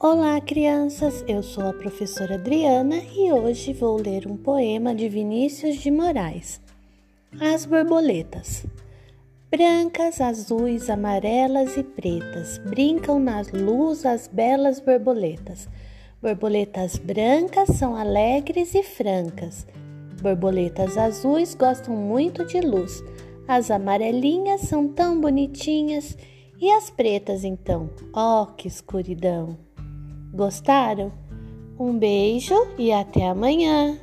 Olá, crianças! Eu sou a professora Adriana e hoje vou ler um poema de Vinícius de Moraes. As borboletas. Brancas, azuis, amarelas e pretas brincam na luz as belas borboletas. Borboletas brancas são alegres e francas. Borboletas azuis gostam muito de luz. As amarelinhas são tão bonitinhas e as pretas, então? Oh, que escuridão! Gostaram? Um beijo e até amanhã!